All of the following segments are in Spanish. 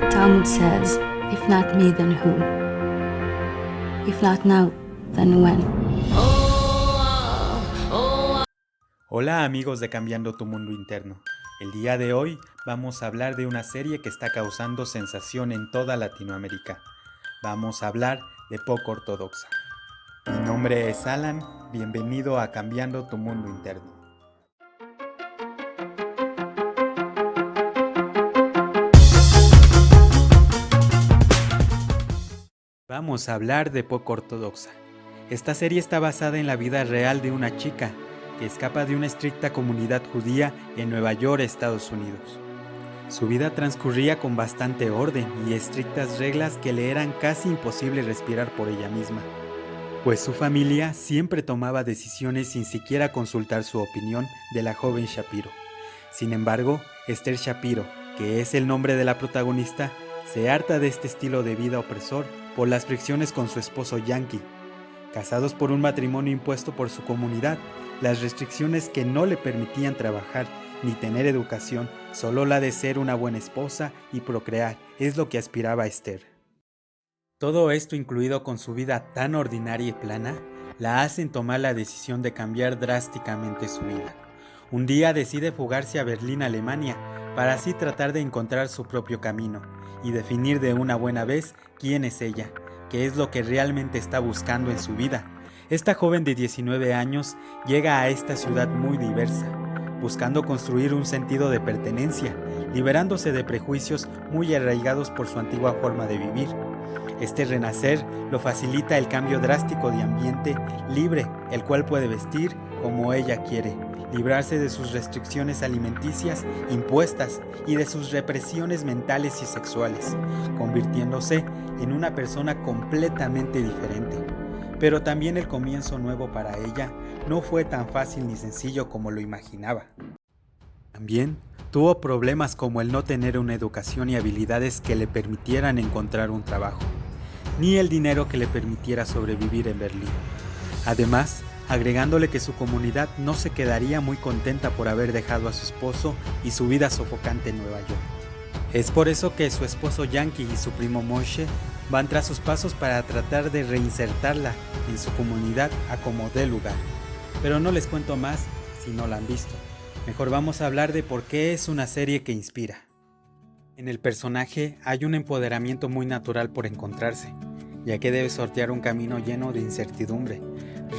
The Talmud says, if not me, then who? If not now, then when? Hola amigos de Cambiando tu Mundo Interno. El día de hoy vamos a hablar de una serie que está causando sensación en toda Latinoamérica. Vamos a hablar de Poco Ortodoxa. Mi nombre es Alan, bienvenido a Cambiando tu Mundo Interno. Vamos a hablar de Poco Ortodoxa. Esta serie está basada en la vida real de una chica que escapa de una estricta comunidad judía en Nueva York, Estados Unidos. Su vida transcurría con bastante orden y estrictas reglas que le eran casi imposible respirar por ella misma, pues su familia siempre tomaba decisiones sin siquiera consultar su opinión de la joven Shapiro. Sin embargo, Esther Shapiro, que es el nombre de la protagonista, se harta de este estilo de vida opresor por las fricciones con su esposo Yankee. Casados por un matrimonio impuesto por su comunidad, las restricciones que no le permitían trabajar ni tener educación, solo la de ser una buena esposa y procrear, es lo que aspiraba Esther. Todo esto incluido con su vida tan ordinaria y plana, la hacen tomar la decisión de cambiar drásticamente su vida. Un día decide fugarse a Berlín, Alemania, para así tratar de encontrar su propio camino y definir de una buena vez quién es ella, qué es lo que realmente está buscando en su vida. Esta joven de 19 años llega a esta ciudad muy diversa, buscando construir un sentido de pertenencia, liberándose de prejuicios muy arraigados por su antigua forma de vivir. Este renacer lo facilita el cambio drástico de ambiente libre, el cual puede vestir como ella quiere, librarse de sus restricciones alimenticias impuestas y de sus represiones mentales y sexuales, convirtiéndose en una persona completamente diferente. Pero también el comienzo nuevo para ella no fue tan fácil ni sencillo como lo imaginaba. También tuvo problemas como el no tener una educación y habilidades que le permitieran encontrar un trabajo, ni el dinero que le permitiera sobrevivir en Berlín. Además, agregándole que su comunidad no se quedaría muy contenta por haber dejado a su esposo y su vida sofocante en Nueva York. Es por eso que su esposo Yankee y su primo Moshe van tras sus pasos para tratar de reinsertarla en su comunidad a como dé lugar. Pero no les cuento más si no la han visto. Mejor vamos a hablar de por qué es una serie que inspira. En el personaje hay un empoderamiento muy natural por encontrarse, ya que debe sortear un camino lleno de incertidumbre,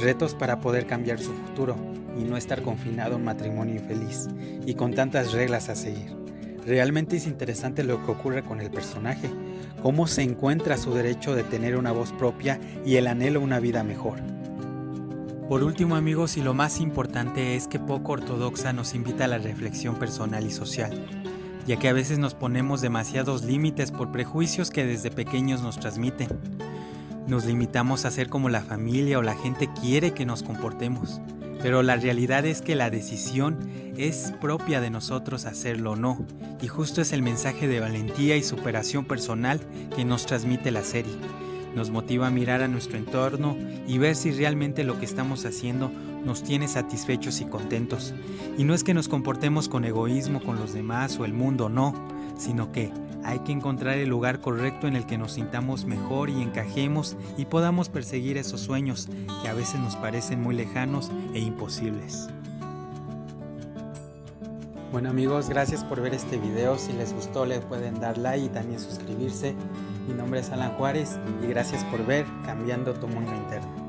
retos para poder cambiar su futuro y no estar confinado a matrimonio infeliz y con tantas reglas a seguir. Realmente es interesante lo que ocurre con el personaje, cómo se encuentra su derecho de tener una voz propia y el anhelo a una vida mejor. Por último amigos y lo más importante es que poco ortodoxa nos invita a la reflexión personal y social, ya que a veces nos ponemos demasiados límites por prejuicios que desde pequeños nos transmiten. Nos limitamos a ser como la familia o la gente quiere que nos comportemos, pero la realidad es que la decisión es propia de nosotros hacerlo o no, y justo es el mensaje de valentía y superación personal que nos transmite la serie. Nos motiva a mirar a nuestro entorno y ver si realmente lo que estamos haciendo nos tiene satisfechos y contentos. Y no es que nos comportemos con egoísmo con los demás o el mundo, no, sino que hay que encontrar el lugar correcto en el que nos sintamos mejor y encajemos y podamos perseguir esos sueños que a veces nos parecen muy lejanos e imposibles. Bueno amigos, gracias por ver este video. Si les gustó le pueden dar like y también suscribirse. Mi nombre es Alan Juárez y gracias por ver Cambiando tu Mundo Interno.